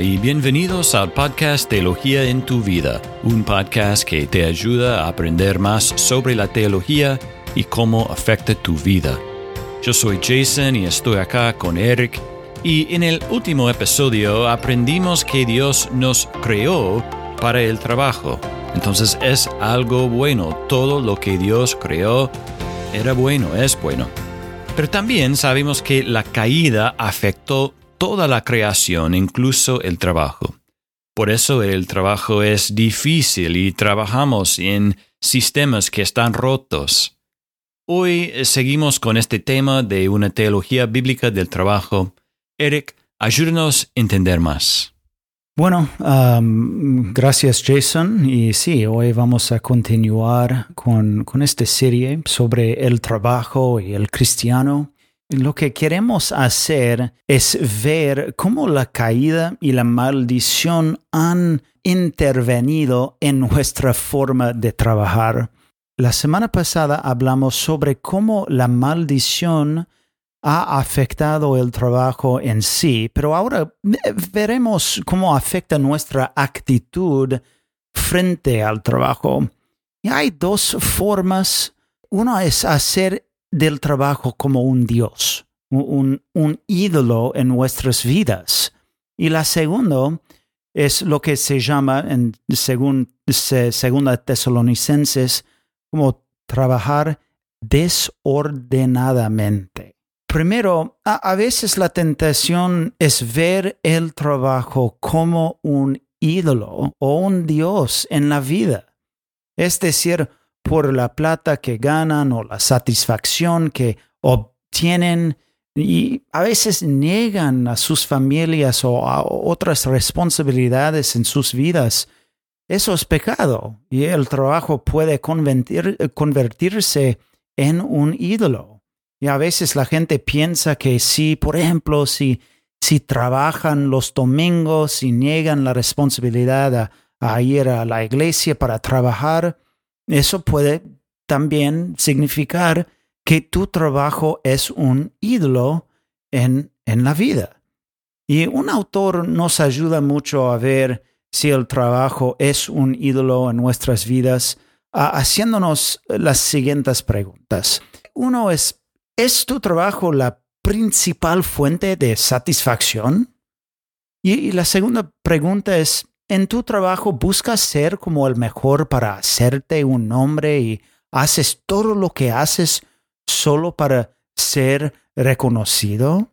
Y bienvenidos al podcast Teología en tu vida, un podcast que te ayuda a aprender más sobre la teología y cómo afecta tu vida. Yo soy Jason y estoy acá con Eric y en el último episodio aprendimos que Dios nos creó para el trabajo. Entonces es algo bueno, todo lo que Dios creó era bueno, es bueno. Pero también sabemos que la caída afectó toda la creación, incluso el trabajo. Por eso el trabajo es difícil y trabajamos en sistemas que están rotos. Hoy seguimos con este tema de una teología bíblica del trabajo. Eric, ayúdanos a entender más. Bueno, gracias Jason. Y sí, hoy vamos a continuar con, con esta serie sobre el trabajo y el cristiano. Lo que queremos hacer es ver cómo la caída y la maldición han intervenido en nuestra forma de trabajar. La semana pasada hablamos sobre cómo la maldición ha afectado el trabajo en sí, pero ahora veremos cómo afecta nuestra actitud frente al trabajo. Y hay dos formas. Una es hacer del trabajo como un Dios, un, un ídolo en nuestras vidas. Y la segunda es lo que se llama, en según segunda Tesalonicenses, como trabajar desordenadamente. Primero, a, veces la tentación es ver el trabajo como un ídolo o un dios en la vida. Es decir, por la plata que ganan o la satisfacción que obtienen y a veces niegan a sus familias o a otras responsabilidades en sus vidas. Eso es pecado y el trabajo puede convertirse en un ídolo. Y a veces la gente piensa que si, por ejemplo, si, si trabajan los domingos y niegan la responsabilidad a ir a la iglesia para trabajar, eso puede también significar que tu trabajo es un ídolo en, en la vida. Y un autor nos ayuda mucho a ver si el trabajo es un ídolo en nuestras vidas, haciéndonos las siguientes preguntas. Uno es, ¿es tu trabajo la principal fuente de satisfacción? y la segunda pregunta es, en tu trabajo buscas ser como el mejor para hacerte un nombre y haces todo lo que haces solo para ser reconocido.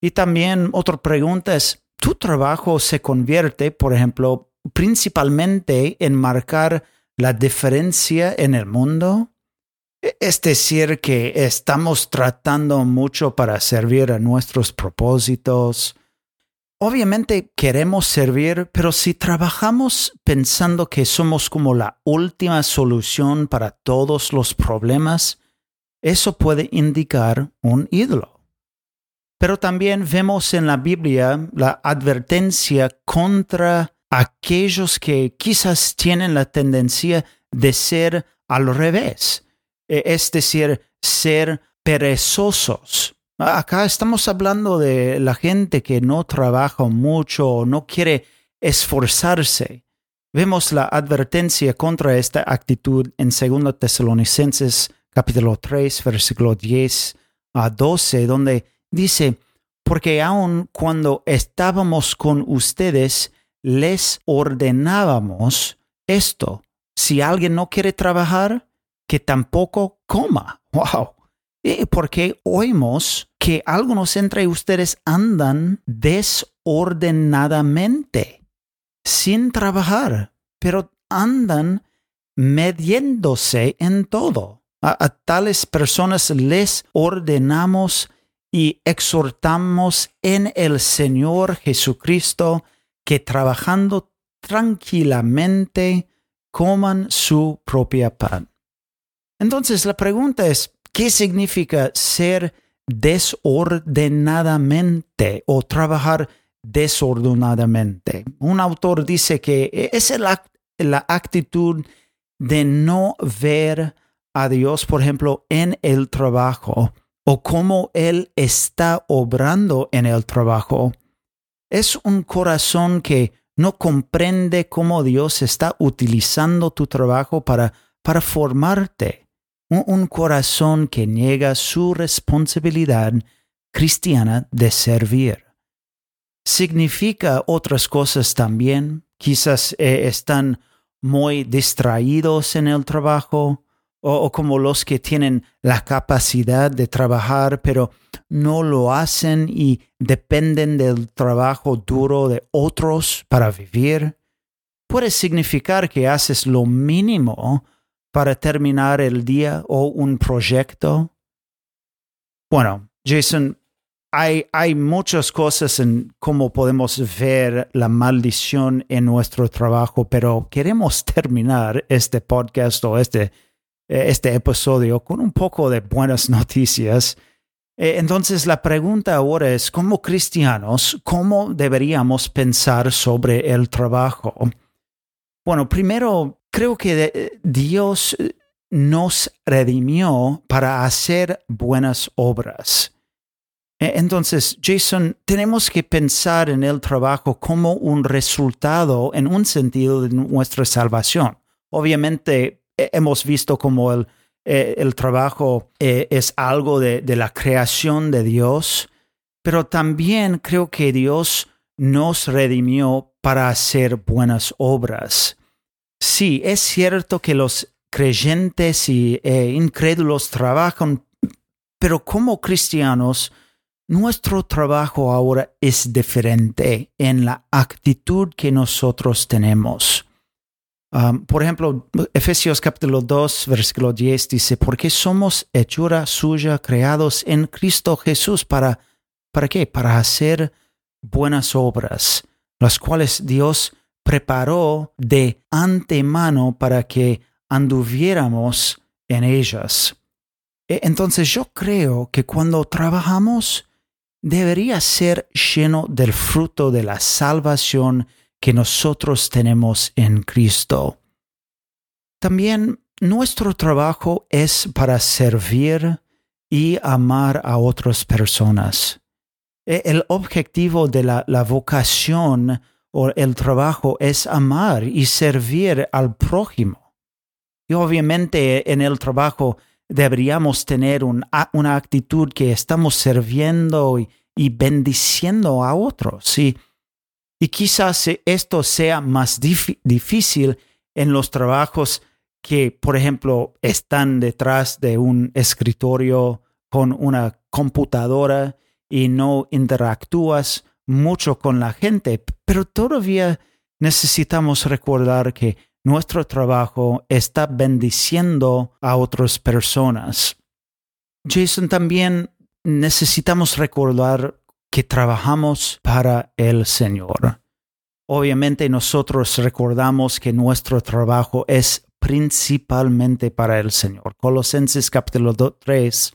Y también otra pregunta es, ¿tu trabajo se convierte, por ejemplo, principalmente en marcar la diferencia en el mundo? E-, es decir, que estamos tratando mucho para servir a nuestros propósitos, Obviamente queremos servir, pero si trabajamos pensando que somos como la última solución para todos los problemas, eso puede indicar un ídolo. Pero también vemos en la Biblia la advertencia contra aquellos que quizás tienen la tendencia de ser al revés, e, es decir, ser perezosos Acá estamos hablando de la gente que no trabaja mucho o no quiere esforzarse. Vemos la advertencia contra esta actitud en 2 Tesalonicenses capítulo 3, versículo 10 a 12, donde dice, porque aun cuando estábamos con ustedes, les ordenábamos esto. Si alguien no quiere trabajar, que tampoco coma. ¡Wow! Porque oímos que algunos entre ustedes andan desordenadamente, sin trabajar, pero andan mediéndose en todo. A, tales personas les ordenamos y exhortamos en el Señor Jesucristo que trabajando tranquilamente coman su propia pan. Entonces la pregunta es, ¿Qué significa ser desordenadamente o trabajar desordenadamente? Un autor dice que es la, la actitud de no ver a Dios, por ejemplo, en el trabajo o cómo Él está obrando en el trabajo. Es un corazón que no comprende cómo Dios está utilizando tu trabajo para, para formarte. Un, corazón que niega su responsabilidad cristiana de servir. Significa otras cosas también. Quizás eh, están muy distraídos en el trabajo o, como los que tienen la capacidad de trabajar pero no lo hacen y dependen del trabajo duro de otros para vivir. Puede significar que haces lo mínimo para terminar el día o un proyecto. Bueno, Jason, hay, hay, muchas cosas en cómo podemos ver la maldición en nuestro trabajo, pero queremos terminar este podcast o este este episodio con un poco de buenas noticias. Eh, entonces la pregunta ahora es, como cristianos, ¿cómo deberíamos pensar sobre el trabajo? Bueno, primero, creo que Dios nos redimió para hacer buenas obras. E, entonces, Jason, tenemos que pensar en el trabajo como un resultado, en un sentido, de nuestra salvación. Obviamente, hemos visto como el, eh, el trabajo eh, es algo de, de la creación de Dios, pero también creo que Dios nos redimió para hacer buenas obras. Sí, es cierto que los creyentes y eh, incrédulos trabajan, pero como cristianos, nuestro trabajo ahora es diferente en la actitud que nosotros tenemos. Um, por ejemplo, Efesios capítulo 2, versículo 10 dice, porque somos hechura suya, creados en Cristo Jesús para, ¿para qué? Para hacer buenas obras, las cuales Dios preparó de antemano para que anduviéramos en ellas. E, entonces yo creo que cuando trabajamos debería ser lleno del fruto de la salvación que nosotros tenemos en Cristo. También nuestro trabajo es para servir y amar a otras personas. E, el objetivo de la, la vocación o el trabajo es amar y servir al prójimo. Y obviamente en el trabajo deberíamos tener una actitud que estamos sirviendo y, bendiciendo a otros. Y y quizás esto sea más difícil en los trabajos que, por ejemplo, están detrás de un escritorio con una computadora y no interactúas mucho con la gente, pero todavía necesitamos recordar que nuestro trabajo está bendiciendo a otras personas. Jason, también necesitamos recordar que trabajamos para el Señor. Obviamente nosotros recordamos que nuestro trabajo es principalmente para el Señor. Colosenses capítulo 3,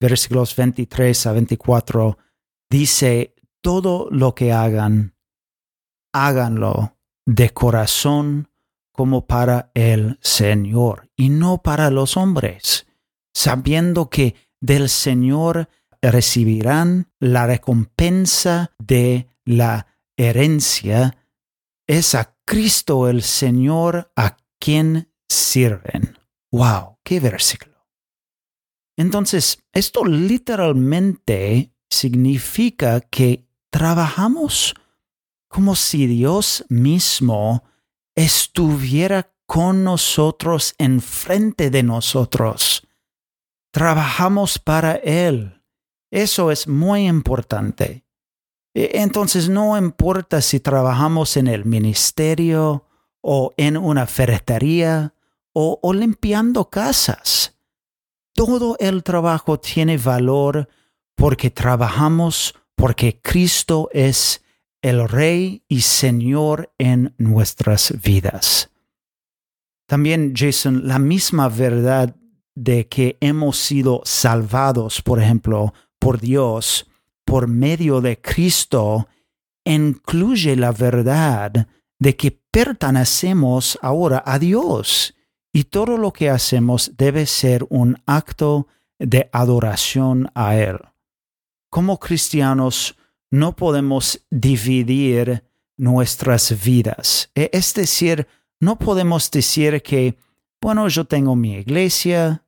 versículos 23 a 24, dice, todo lo que hagan, háganlo de corazón como para el Señor y no para los hombres, sabiendo que del Señor recibirán la recompensa de la herencia, es a Cristo el Señor a quien sirven. ¡Wow! ¡Qué versículo! Entonces, esto literalmente significa que trabajamos como si Dios mismo estuviera con nosotros enfrente de nosotros. Trabajamos para Él. Eso es muy importante. E, entonces no importa si trabajamos en el ministerio o en una ferretería o, limpiando casas. Todo el trabajo tiene valor porque trabajamos porque Cristo es el Rey y Señor en nuestras vidas. También, Jason, la misma verdad de que hemos sido salvados, por ejemplo, por Dios por medio de Cristo incluye la verdad de que pertenecemos ahora a Dios y todo lo que hacemos debe ser un acto de adoración a Él. Como cristianos, no podemos dividir nuestras vidas. E, es decir, no podemos decir que, bueno, yo tengo mi iglesia,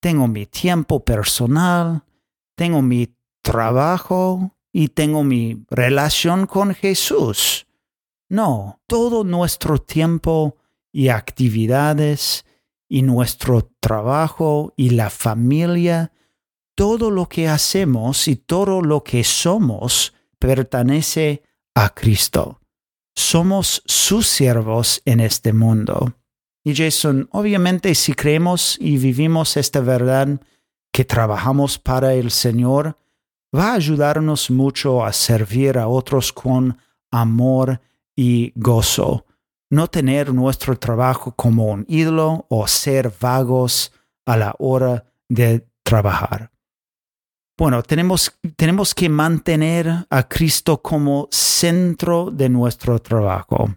tengo mi tiempo personal, tengo mi trabajo y tengo mi relación con Jesús. No, todo nuestro tiempo y actividades y nuestro trabajo y la familia, todo lo que hacemos y todo lo que somos pertenece a Cristo. Somos sus siervos en este mundo. Y Jason, obviamente si creemos y vivimos esta verdad que trabajamos para el Señor, va a ayudarnos mucho a servir a otros con amor y gozo. No tener nuestro trabajo como un ídolo o ser vagos a la hora de trabajar. Bueno, tenemos, tenemos que mantener a Cristo como centro de nuestro trabajo.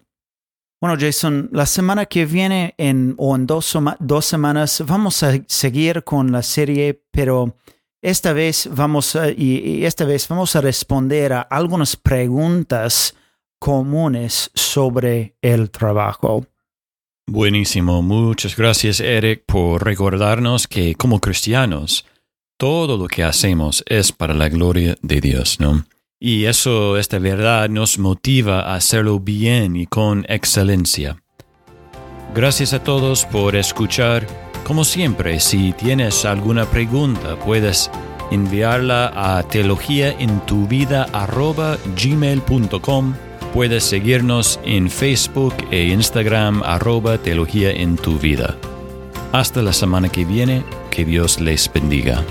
Bueno, Jason, la semana que viene en, o en dos, dos semanas vamos a seguir con la serie, pero esta vez vamos a, y esta vez vamos a responder a algunas preguntas comunes sobre el trabajo. Buenísimo, muchas gracias Eric por recordarnos que como cristianos todo lo que hacemos es para la gloria de Dios, ¿no? Y eso, esta verdad, nos motiva a hacerlo bien y con excelencia. Gracias a todos por escuchar. Como siempre, si tienes alguna pregunta, puedes enviarla a teologiaentuvida.gmail.com Puedes seguirnos en Facebook e Instagram arroba teología. Hasta la semana que viene, que Dios les bendiga.